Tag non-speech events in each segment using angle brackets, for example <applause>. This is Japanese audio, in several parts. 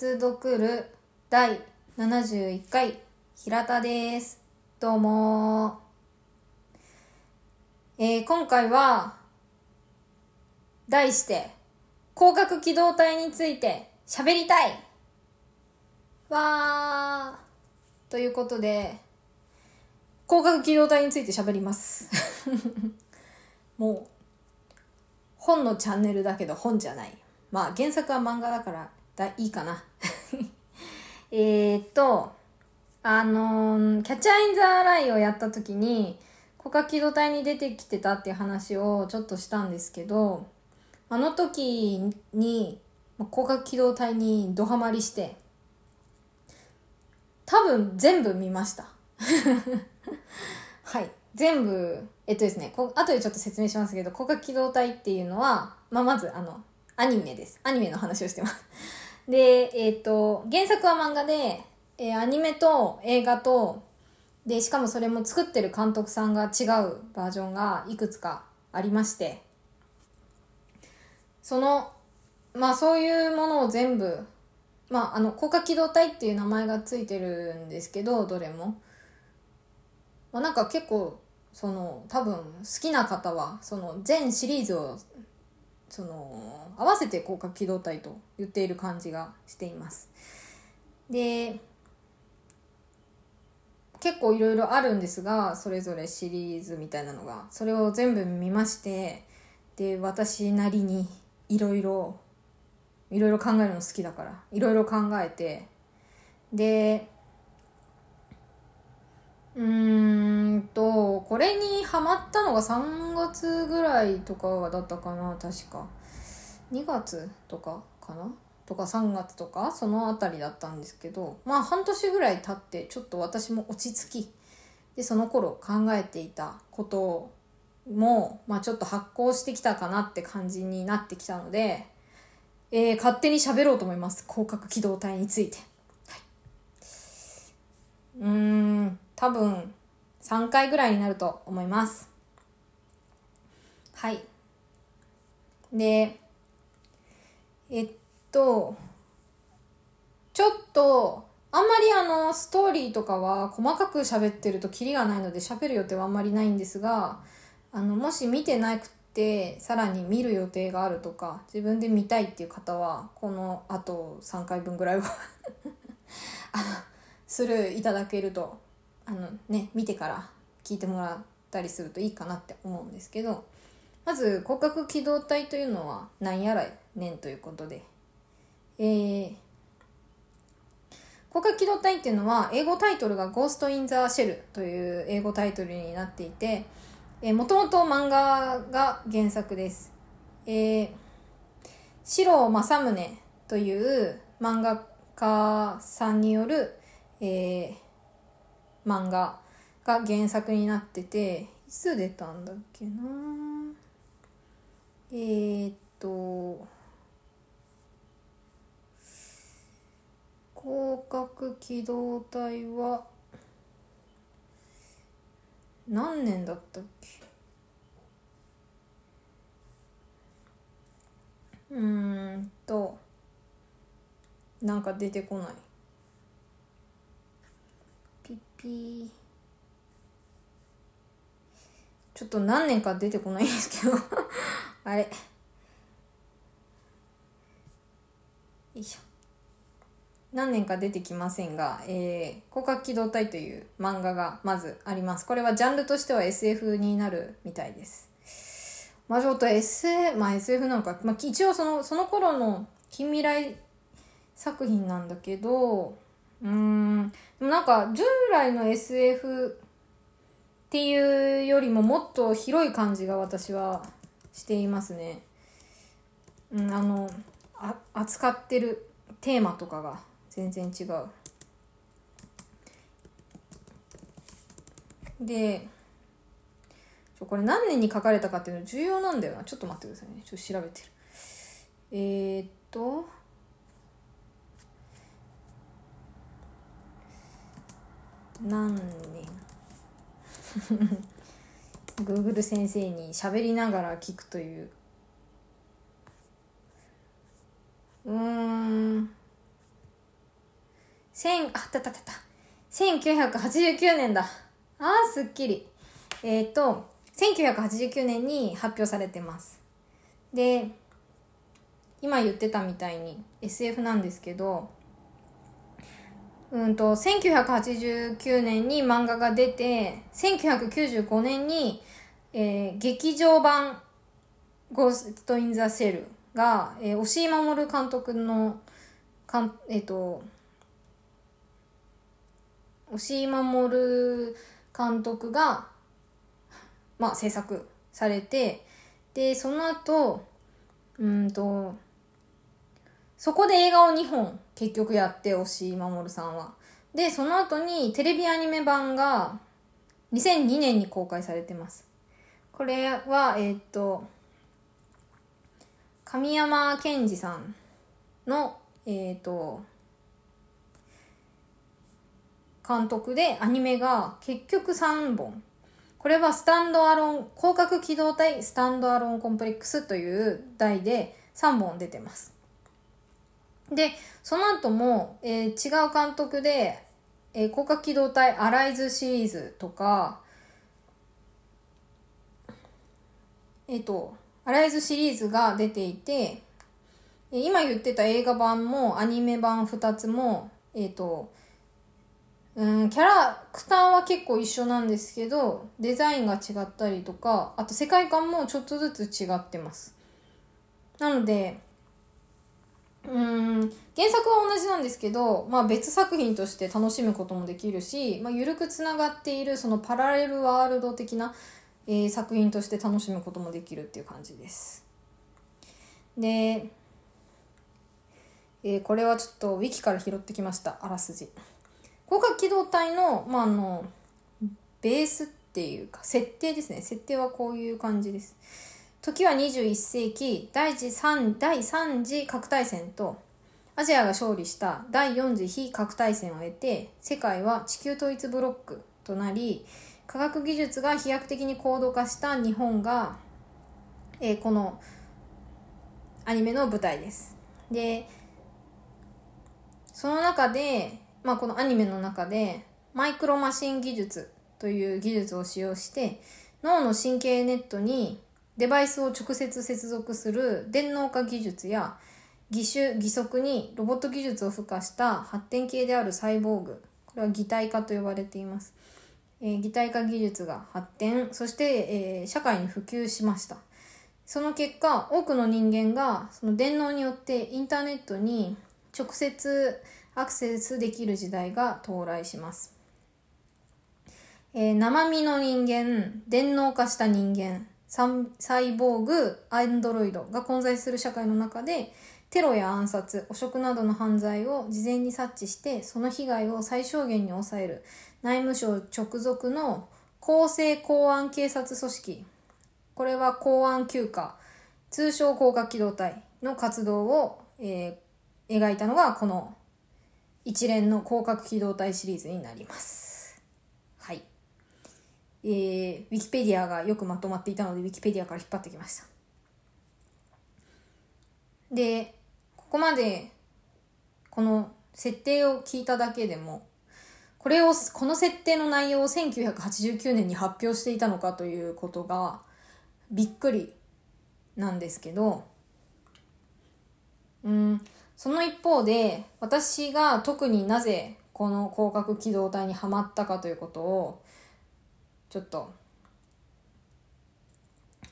別読る第71回平田です。どうもえー今回は題して広角機動隊について喋りたいわーということで広角機動隊について喋ります。<laughs> もう本のチャンネルだけど本じゃない。まあ原作は漫画だからだいいかな。<laughs> えっと、あのーキャッチャーインザーライをやった時に、広角機動隊に出てきてたっていう話をちょっとしたんですけど、あの時に、まあ広角機動隊にドハマりして、多分全部見ました。<laughs> はい。全部、えっとですね、こ後でちょっと説明しますけど、広角機動隊っていうのは、まあ、まず、あの、アニメです。アニメの話をしてます。で、えっと、原作は漫画で、えーアニメと映画と、で、しかもそれも作ってる監督さんが違うバージョンがいくつかありまして、その、まあそういうものを全部、まああの、広角機動隊っていう名前がついてるんですけど、どれも。まあ、なんか結構その多分好きな方はその全シリーズをその合わせて広角機動隊と言っている感じがしています。で結構いろいろあるんですがそれぞれシリーズみたいなのが。それを全部見ましてで私なりにいろいろいろいろ考えるの好きだからいろいろ考えてでうんと、これにハマったのが3月ぐらいとかだったかな、確か。2月とかかな？とか3月とか、そのあたりだったんですけど、まあ半年ぐらい経って、ちょっと私も落ち着き、で、その頃考えていたことも、まあちょっと発行してきたかなって感じになってきたので、えー勝手に喋ろうと思います。広角機動隊について。はいうーん、多分3回ぐらいになると思います。はい。で、えっと、ちょっと、あんまりあの、ストーリーとかは細かく喋ってるとキリがないので喋る予定はあんまりないんですが、あの、もし見てなくて、さらに見る予定があるとか、自分で見たいっていう方は、このあと3回分ぐらいは <laughs> あの、スルーいただけるとあのね見てから聞いてもらったりするといいかなって思うんですけどまず広角機動隊というのは何やらねんということで。えー、広角機動隊っていうのは英語タイトルが「ゴースト・イン・ザ・シェル」という英語タイトルになっていてもともと漫画が原作です。えー、白正宗という漫画家さんによるえー、漫画が原作になってていつ出たんだっけな？えー、っと広角機動隊は何年だったっけ？うーんとなんか出てこない。ちょっと何年か出てこないんですけど。<laughs> あれ。よいしょ。何年か出てきませんが、えー、広角機動隊という漫画がまずあります。これはジャンルとしては SF になるみたいです。まあちょっと SF、まあ SF なのか、まあ一応その、その頃の近未来作品なんだけど、うん、なんか従来の SF っていうよりももっと広い感じが私はしていますね。うん、あの、あ扱ってるテーマとかが全然違う。で、これ何年に書かれたかっていうの重要なんだよな。ちょっと待ってくださいね。ちょっと調べてる。えー、っと、何年 Google <laughs> 先生に喋りながら聞くという。うーん。千あったった。ったった1989年だ。あーすっきり。えっ、ー、と1989年に発表されてます。で今言ってたみたいに SF なんですけどうんと1989年に漫画が出て1995年に、えー、劇場版「ゴースト・イン・ザ・シェルが」えー、押井守監督のかんえっ、ー、と押井守監督がまあ制作されてでその後うんとそこで映画を2本結局やって押井守さんは。で、その後にテレビアニメ版が2002年に公開されてます。これは、えー、っと、神山健二さんの、えー、っと、監督でアニメが結局3本。これはスタンドアロン、広角機動隊スタンドアロンコンプレックスという題で3本出てます。で、その後も、えー、違う監督で、えー、広角機動隊アライズシリーズとか、えっ、ー、と、アライズシリーズが出ていて、今言ってた映画版もアニメ版2つも、えっ、ー、と、うん、キャラクターは結構一緒なんですけど、デザインが違ったりとか、あと世界観もちょっとずつ違ってます。なので、うん原作は同じなんですけど、まあ、別作品として楽しむこともできるし、まあ、緩くつながっているそのパラレルワールド的な、えー、作品として楽しむこともできるっていう感じです。で、えー、これはちょっとウィキから拾ってきましたあらすじ。広角機動隊の,、まあ、あのベースっていうか設定ですね設定はこういう感じです。時は21世紀第3第3次核大戦とアジアが勝利した第4次非核大戦を経て世界は地球統一ブロックとなり科学技術が飛躍的に高度化した日本が、えー、このアニメの舞台です。でその中で、まあ、このアニメの中でマイクロマシン技術という技術を使用して脳の神経ネットにデバイスを直接接続する電脳化技術や義手義足にロボット技術を付加した発展系であるサイボーグ。これは擬態化と呼ばれています、えー、擬態化技術が発展。そして、えー、社会に普及しました。その結果多くの人間がその電脳によってインターネットに直接アクセスできる時代が到来します、えー、生身の人間電脳化した人間。サイボーグ、アンドロイドが混在する社会の中で、テロや暗殺、汚職などの犯罪を事前に察知して、その被害を最小限に抑える内務省直属の公正公安警察組織。これは公安休暇、通称高架機動隊の活動を、えー、描いたのがこの一連の広角機動隊シリーズになります。えー、ウィキペディアがよくまとまっていたので、ウィキペディアから引っ張ってきました。で、ここまで、この設定を聞いただけでも、これを、この設定の内容を1989年に発表していたのかということが、びっくりなんですけど、うん、その一方で、私が特になぜこの広角機動隊にはまったかということを、ちょっと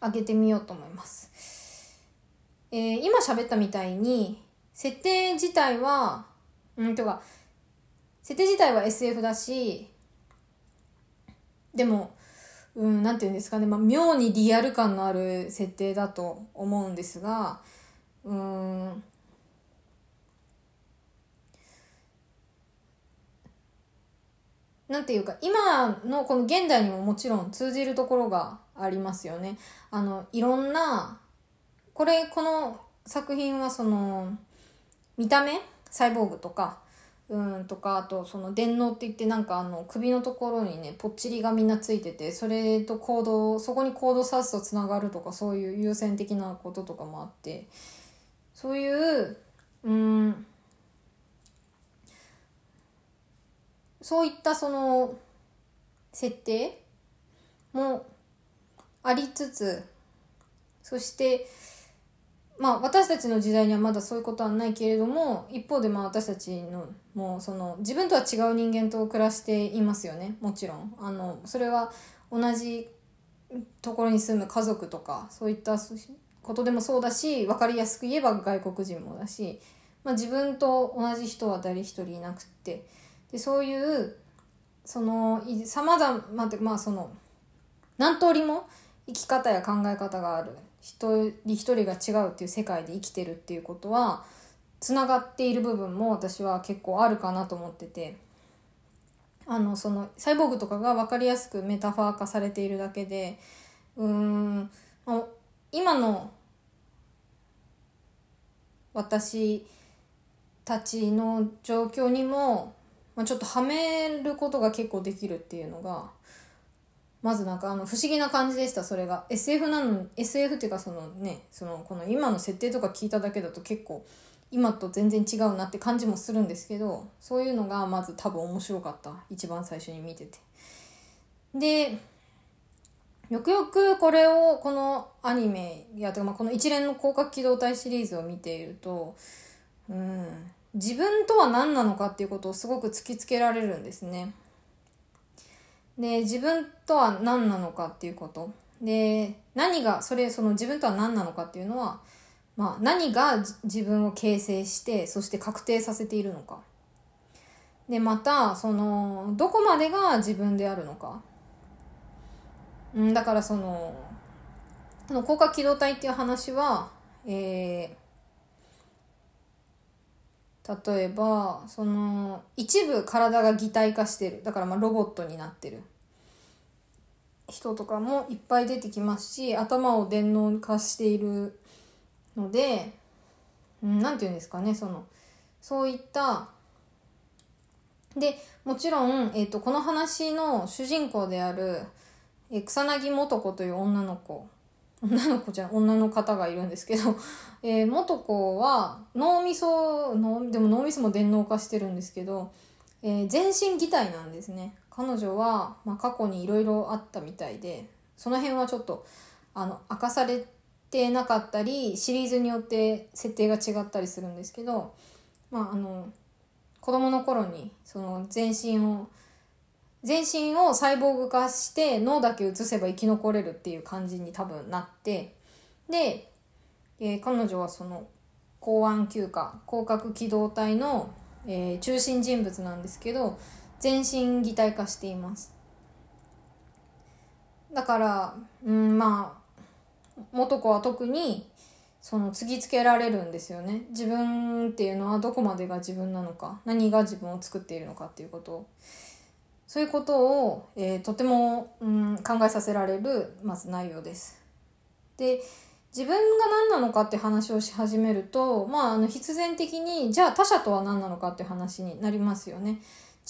上げてみようと思います。えー、今喋ったみたいに設定自体はうんとか設定自体は SF だしでもうん、なんて言うんですかね、まあ、妙にリアル感のある設定だと思うんですが、うん、なんていうか、今のこの現代にももちろん通じるところがありますよね。あの、いろんな、これ、この作品はその、見た目サイボーグとか、うんとか、あとその電脳って言ってなんかあの首のところにね、ぽっちりがみんなついてて、それとコード、そこにコード刺すとつながるとかそういう優先的なこととかもあって、そういう、うん、そういったその設定もありつつそしてまあ私たちの時代にはまだそういうことはないけれども一方でまあ私たちのもうその自分とは違う人間と暮らしていますよね。もちろん。あのそれは同じところに住む家族とかそういったことでもそうだし分かりやすく言えば外国人もだし、まあ、自分と同じ人は誰一人いなくってでそういうそのさまざままあその何通りも生き方や考え方がある。一人一人が違うっていう世界で生きてるっていうことはつながっている部分も私は結構あるかなと思ってて。あのそのサイボーグとかが分かりやすくメタファー化されているだけでうーん今の私たちの状況にも、まあ、ちょっとはめることが結構できるっていうのがまずなんかあの不思議な感じでしたそれが。SF なの SF っていうかそのねそのこの今の設定とか聞いただけだと結構今と全然違うなって感じもするんですけどそういうのがまず多分面白かった。一番最初に見てて。でよくよくこれをこのアニメやとか、まあ、この一連の広角機動隊シリーズを見ているとうん自分とは何なのかっていうことをすごく突きつけられるんですね。で自分とは何なのかっていうこと。で何がそれその自分とは何なのかっていうのは、まあ、何が自分を形成してそして確定させているのか。でまたそのどこまでが自分であるのか、うん、だからそのこの広角機動隊っていう話は、えー、例えばその一部体が擬態化してる。だからまあロボットになってる。人とかもいっぱい出てきますし頭を電脳化しているので何て言うんですかねそのそういったでもちろん、えーと、この話の主人公である、え草薙素子という女の子女の子じゃ女の方がいるんですけど、<laughs> えー、素子は脳みそ脳でも脳みそも電脳化してるんですけど、えー、全身擬態なんですね。彼女は、まあ、過去にいろいろあったみたいでその辺はちょっとあの明かされてなかったりシリーズによって設定が違ったりするんですけど、まあ、あの子供の頃にその全身を全身をサイボーグ化して脳だけ移せば生き残れるっていう感じに多分なってで、えー、彼女はその公安休暇広角機動隊の、えー、中心人物なんですけど全身擬態化しています。だからうんまあ元子は特にその突きつけられるんですよね。自分っていうのはどこまでが自分なのか何が自分を作っているのかっていうことを。そういうことを、えー、とても、うん、考えさせられるまず内容です。で自分が何なのかって話をし始めるとまああの必然的にじゃあ他者とは何なのかって話になりますよね。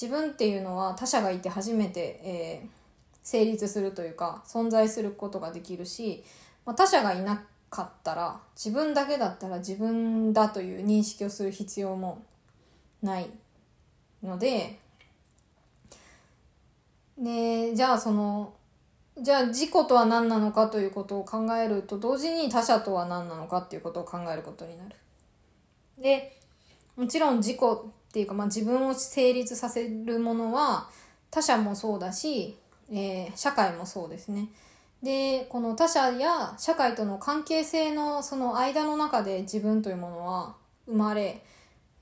自分っていうのは他者がいて初めて、えー、成立するというか存在することができるし、まあ、他者がいなかったら自分だけだったら自分だという認識をする必要もないのででじゃあそのじゃあ自己とは何なのかということを考えると同時に他者とは何なのかっていうことを考えることになる。でもちろん自己っていうか、まあ、自分を成立させるものは他者もそうだし、えー、社会もそうですね。でこの他者や社会との関係性のその間の中で自分というものは生まれ、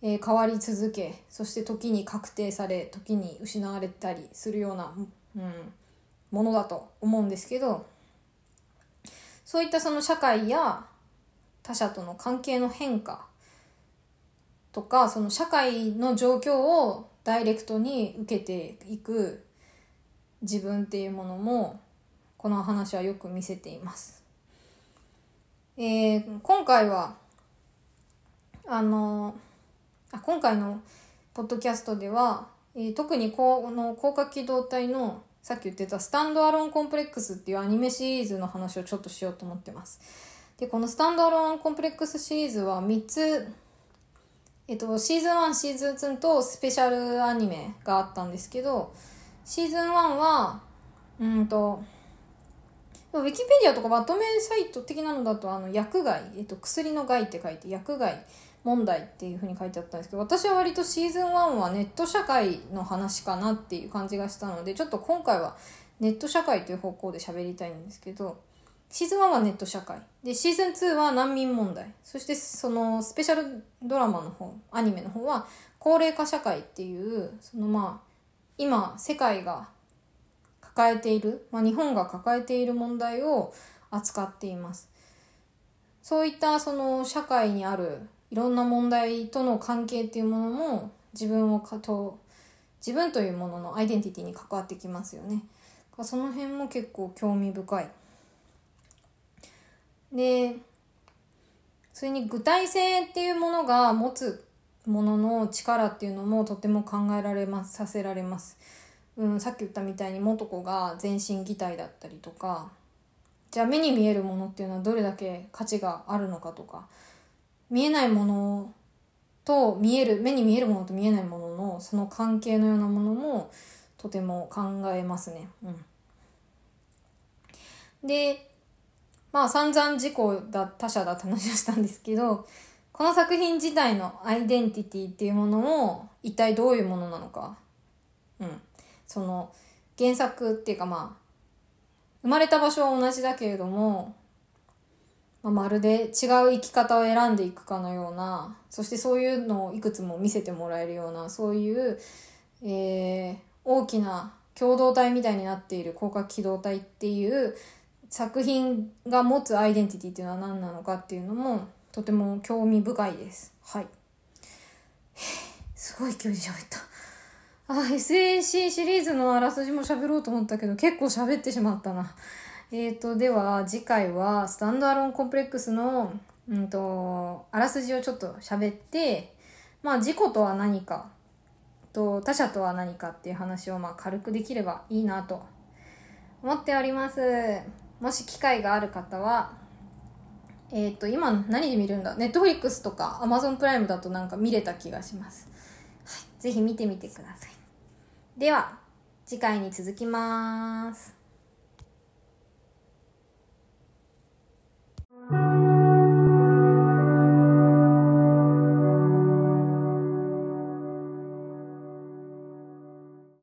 えー、変わり続けそして時に確定され時に失われたりするような、うん、ものだと思うんですけどそういったその社会や他者との関係の変化とかその社会の状況をダイレクトに受けていく自分っていうものもこの話はよく見せています。えー、今回はあのあ今回のポッドキャストでは、えー、特にこの広角機動隊のさっき言ってたスタンドアローンコンプレックスっていうアニメシリーズの話をちょっとしようと思ってます。で、このスタンドアローンコンプレックスシリーズは3つえっと、シーズン1、シーズン2とスペシャルアニメがあったんですけど、シーズン1は、うんと、ウィキペディアとかまとめサイト的なのだと、あの、薬害、えっと、薬の害って書いて、薬害問題っていうふうに書いてあったんですけど、私は割とシーズン1はネット社会の話かなっていう感じがしたので、ちょっと今回はネット社会という方向で喋りたいんですけど、シーズン1はネット社会。で、シーズン2は難民問題。そしてそのスペシャルドラマの方、アニメの方は高齢化社会っていう、そのまあ、今世界が抱えている、まあ、日本が抱えている問題を扱っています。そういったその社会にあるいろんな問題との関係っていうものも自分をかと自分というもののアイデンティティに関わってきますよね。その辺も結構興味深い。でそれに具体性っていうものが持つものの力っていうのもとても考えられますさせられます。うん、さっき言ったみたいに元子が全身擬態だったりとかじゃあ目に見えるものっていうのはどれだけ価値があるのかとか見えないものと見える目に見えるものと見えないもののその関係のようなものもとても考えますね。うん、でまあ散々自己だ他者だって話をしたんですけどこの作品自体のアイデンティティっていうものも一体どういうものなのか。うん。その原作っていうかまあ生まれた場所は同じだけれども、まあ、まるで違う生き方を選んでいくかのようなそしてそういうのをいくつも見せてもらえるようなそういう、えー、大きな共同体みたいになっている広角機動隊っていう作品が持つアイデンティティっていうのは何なのかっていうのもとても興味深いです。はい。<laughs> すごい勢いで喋った。あ、SAC シリーズのあらすじも喋ろうと思ったけど、結構喋ってしまったな。えーと、では、次回は、スタンドアロンコンプレックスの、うんと、あらすじをちょっと喋って、まあ、自己とは何か、と、他者とは何かっていう話を、まあ、軽くできればいいなと、思っております。もし機会がある方は、えっ、ー、と、今何で見るんだ？ネットフリックスとかアマゾンプライムだとなんか見れた気がします。はい。ぜひ見てみてください。では、次回に続きます。